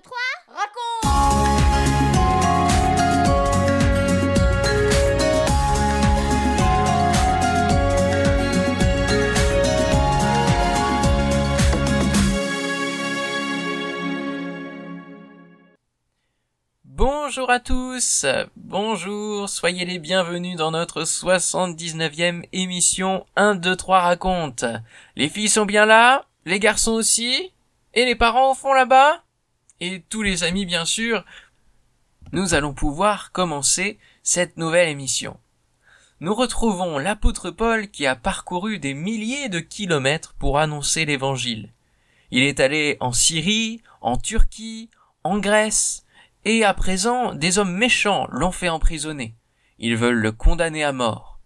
2, 3, raconte. Bonjour à tous, bonjour, soyez les bienvenus dans notre 79e émission 1, 2, 3 raconte. Les filles sont bien là, les garçons aussi, et les parents au fond là-bas, et tous les amis bien sûr. Nous allons pouvoir commencer cette nouvelle émission. Nous retrouvons l'apôtre Paul qui a parcouru des milliers de kilomètres pour annoncer l'évangile. Il est allé en Syrie, en Turquie, en Grèce, et à présent, des hommes méchants l'ont fait emprisonner. Ils veulent le condamner à mort.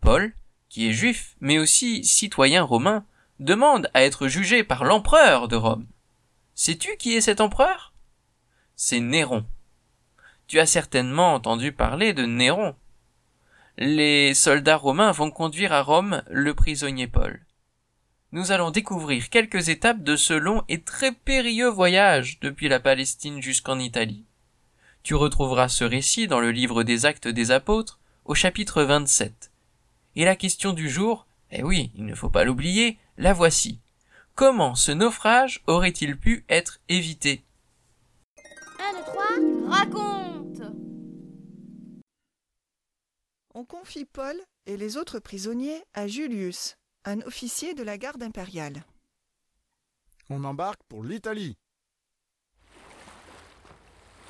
Paul, qui est juif, mais aussi citoyen romain, demande à être jugé par l'empereur de Rome. Sais-tu qui est cet empereur? C'est Néron. Tu as certainement entendu parler de Néron. Les soldats romains vont conduire à Rome le prisonnier Paul. Nous allons découvrir quelques étapes de ce long et très périlleux voyage depuis la Palestine jusqu'en Italie. Tu retrouveras ce récit dans le livre des Actes des Apôtres, au chapitre 27. Et la question du jour, eh oui, il ne faut pas l'oublier, la voici. Comment ce naufrage aurait-il pu être évité 1, 2, 3, raconte On confie Paul et les autres prisonniers à Julius, un officier de la garde impériale. On embarque pour l'Italie.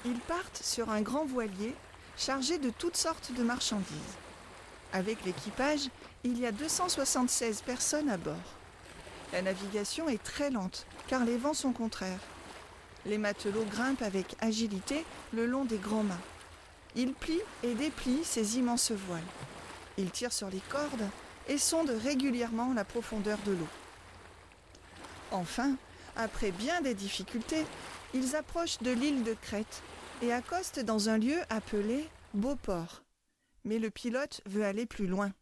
Ils partent sur un grand voilier chargé de toutes sortes de marchandises. Avec l'équipage, il y a 276 personnes à bord. La navigation est très lente car les vents sont contraires. Les matelots grimpent avec agilité le long des grands mâts. Ils plient et déplient ces immenses voiles. Ils tirent sur les cordes et sondent régulièrement la profondeur de l'eau. Enfin, après bien des difficultés, ils approchent de l'île de Crète et accostent dans un lieu appelé Beauport. Mais le pilote veut aller plus loin.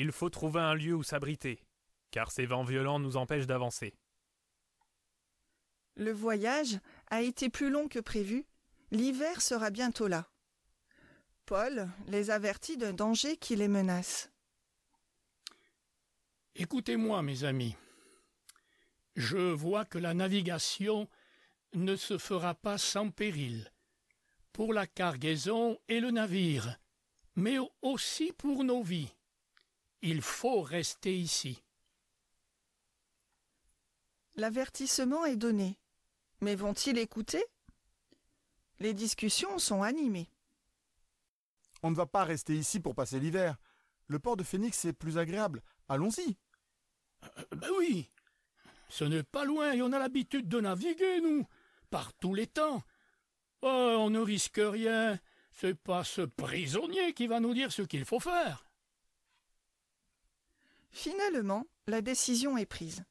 Il faut trouver un lieu où s'abriter, car ces vents violents nous empêchent d'avancer. Le voyage a été plus long que prévu. L'hiver sera bientôt là. Paul les avertit d'un danger qui les menace. Écoutez-moi, mes amis. Je vois que la navigation ne se fera pas sans péril, pour la cargaison et le navire, mais aussi pour nos vies. Il faut rester ici. L'avertissement est donné. Mais vont-ils écouter? Les discussions sont animées. On ne va pas rester ici pour passer l'hiver. Le port de Phoenix est plus agréable. Allons-y. Euh, ben oui, ce n'est pas loin et on a l'habitude de naviguer, nous, par tous les temps. Oh, on ne risque rien. C'est pas ce prisonnier qui va nous dire ce qu'il faut faire. Finalement, la décision est prise.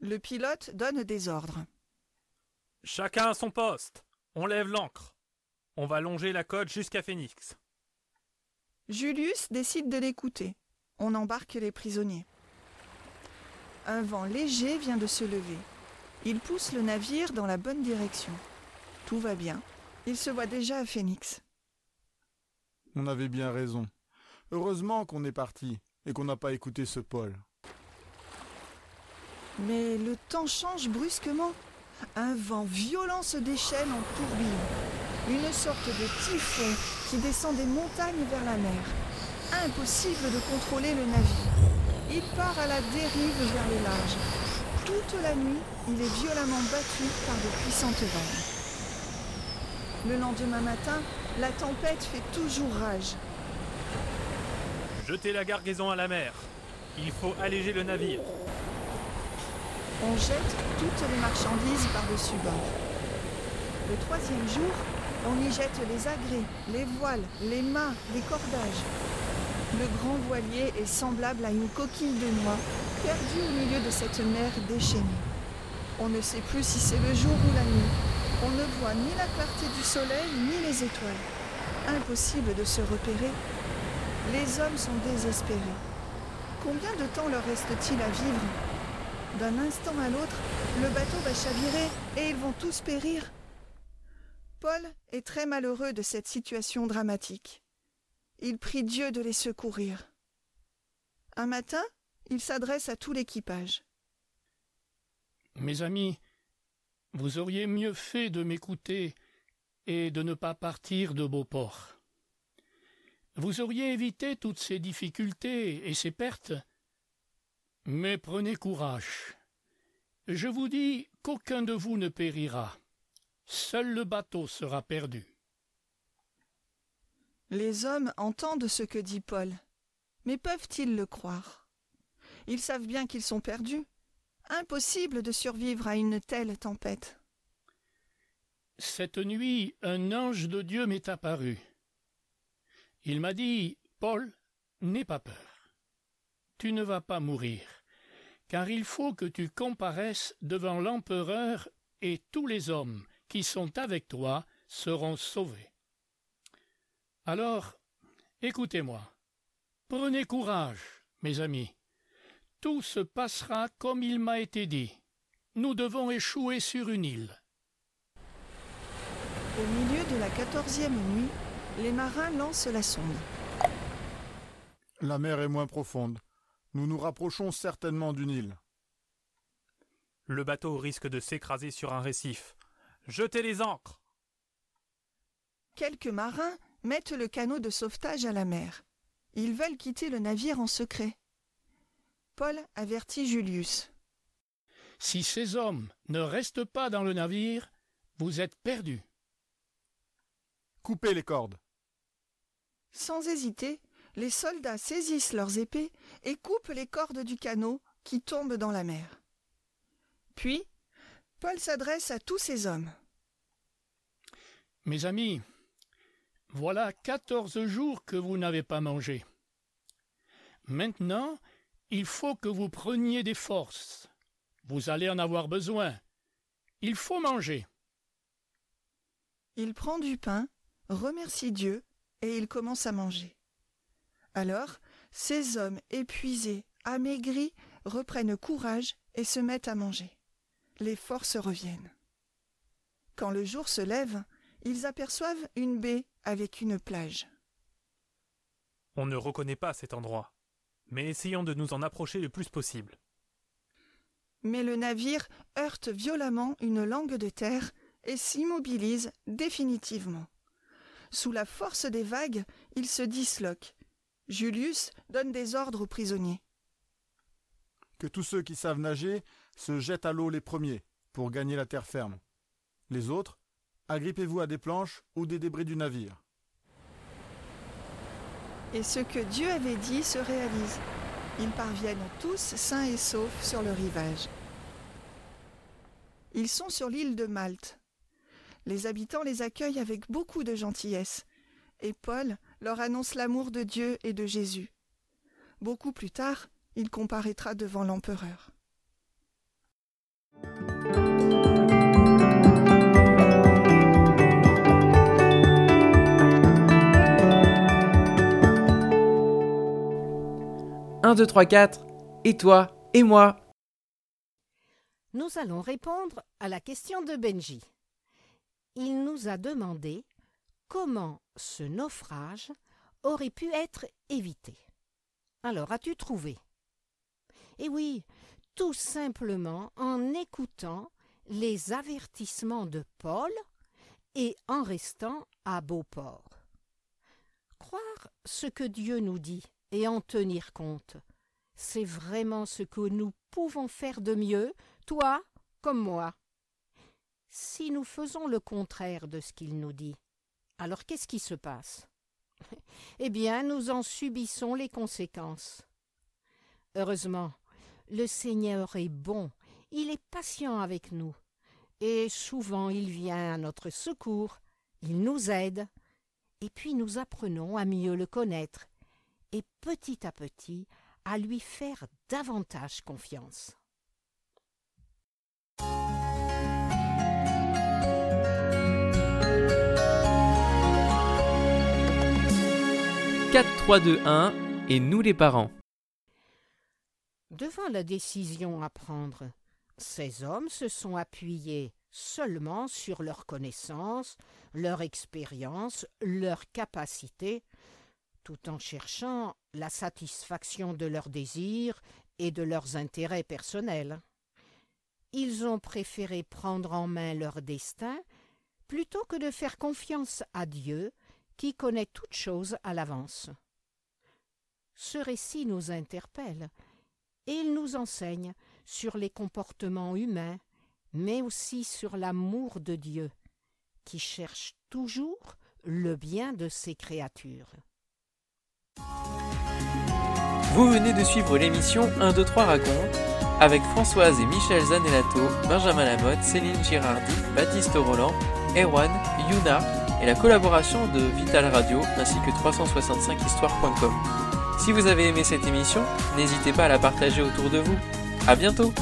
Le pilote donne des ordres. Chacun à son poste. On lève l'ancre. On va longer la côte jusqu'à Phoenix. Julius décide de l'écouter. On embarque les prisonniers. Un vent léger vient de se lever. Il pousse le navire dans la bonne direction. Tout va bien. Il se voit déjà à Phoenix. On avait bien raison. Heureusement qu'on est parti et qu'on n'a pas écouté ce Paul. Mais le temps change brusquement. Un vent violent se déchaîne en tourbillon. Une sorte de typhon qui descend des montagnes vers la mer. Impossible de contrôler le navire. Il part à la dérive vers le large. Toute la nuit, il est violemment battu par de puissantes vagues. Le lendemain matin, la tempête fait toujours rage. Jetez la gargaison à la mer. Il faut alléger le navire. On jette toutes les marchandises par-dessus bord. Le troisième jour, on y jette les agrès, les voiles, les mâts, les cordages. Le grand voilier est semblable à une coquille de noix perdue au milieu de cette mer déchaînée. On ne sait plus si c'est le jour ou la nuit. On ne voit ni la clarté du soleil ni les étoiles. Impossible de se repérer. Les hommes sont désespérés. Combien de temps leur reste-t-il à vivre? D'un instant à l'autre, le bateau va chavirer et ils vont tous périr. Paul est très malheureux de cette situation dramatique. Il prie Dieu de les secourir. Un matin, il s'adresse à tout l'équipage. Mes amis, vous auriez mieux fait de m'écouter et de ne pas partir de Beauport. Vous auriez évité toutes ces difficultés et ces pertes. Mais prenez courage. Je vous dis qu'aucun de vous ne périra. Seul le bateau sera perdu. Les hommes entendent ce que dit Paul, mais peuvent-ils le croire? Ils savent bien qu'ils sont perdus. Impossible de survivre à une telle tempête. Cette nuit, un ange de Dieu m'est apparu. Il m'a dit Paul, n'aie pas peur. Tu ne vas pas mourir, car il faut que tu comparaisses devant l'empereur et tous les hommes qui sont avec toi seront sauvés. Alors, écoutez-moi. Prenez courage, mes amis. Tout se passera comme il m'a été dit. Nous devons échouer sur une île. Au milieu de la quatorzième nuit, les marins lancent la sonde. La mer est moins profonde. Nous nous rapprochons certainement d'une île. Le bateau risque de s'écraser sur un récif. Jetez les ancres. Quelques marins mettent le canot de sauvetage à la mer. Ils veulent quitter le navire en secret. Paul avertit Julius. Si ces hommes ne restent pas dans le navire, vous êtes perdus. Coupez les cordes. Sans hésiter, les soldats saisissent leurs épées et coupent les cordes du canot qui tombent dans la mer. Puis, Paul s'adresse à tous ces hommes. Mes amis, voilà quatorze jours que vous n'avez pas mangé. Maintenant, il faut que vous preniez des forces. Vous allez en avoir besoin. Il faut manger. Il prend du pain, remercie Dieu, et il commence à manger. Alors, ces hommes épuisés, amaigris, reprennent courage et se mettent à manger. Les forces reviennent. Quand le jour se lève, ils aperçoivent une baie avec une plage. On ne reconnaît pas cet endroit, mais essayons de nous en approcher le plus possible. Mais le navire heurte violemment une langue de terre et s'immobilise définitivement. Sous la force des vagues, il se disloque. Julius donne des ordres aux prisonniers. Que tous ceux qui savent nager se jettent à l'eau les premiers pour gagner la terre ferme. Les autres, agrippez-vous à des planches ou des débris du navire. Et ce que Dieu avait dit se réalise. Ils parviennent tous sains et saufs sur le rivage. Ils sont sur l'île de Malte. Les habitants les accueillent avec beaucoup de gentillesse, et Paul leur annonce l'amour de Dieu et de Jésus. Beaucoup plus tard, il comparaîtra devant l'empereur. Un, deux, trois, quatre. Et toi Et moi? Nous allons répondre à la question de Benji. Il nous a demandé comment ce naufrage aurait pu être évité. Alors, as-tu trouvé? Eh oui, tout simplement en écoutant les avertissements de Paul et en restant à Beauport. Croire ce que Dieu nous dit et en tenir compte, c'est vraiment ce que nous pouvons faire de mieux, toi comme moi. Si nous faisons le contraire de ce qu'il nous dit, alors qu'est-ce qui se passe? Eh bien, nous en subissons les conséquences. Heureusement, le Seigneur est bon, il est patient avec nous, et souvent il vient à notre secours, il nous aide, et puis nous apprenons à mieux le connaître, et petit à petit à lui faire davantage confiance. Quatre, trois, deux, un, et nous les parents. devant la décision à prendre, ces hommes se sont appuyés seulement sur leur connaissance, leur expérience, leur capacité, tout en cherchant la satisfaction de leurs désirs et de leurs intérêts personnels. Ils ont préféré prendre en main leur destin plutôt que de faire confiance à Dieu qui connaît toutes choses à l'avance. Ce récit nous interpelle et il nous enseigne sur les comportements humains, mais aussi sur l'amour de Dieu, qui cherche toujours le bien de ses créatures. Vous venez de suivre l'émission 1, 2, 3 raconte avec Françoise et Michel Zanellato, Benjamin Lamotte, Céline Girardi, Baptiste Roland, Erwan, Yuna et la collaboration de Vital Radio ainsi que 365histoire.com. Si vous avez aimé cette émission, n'hésitez pas à la partager autour de vous. À bientôt!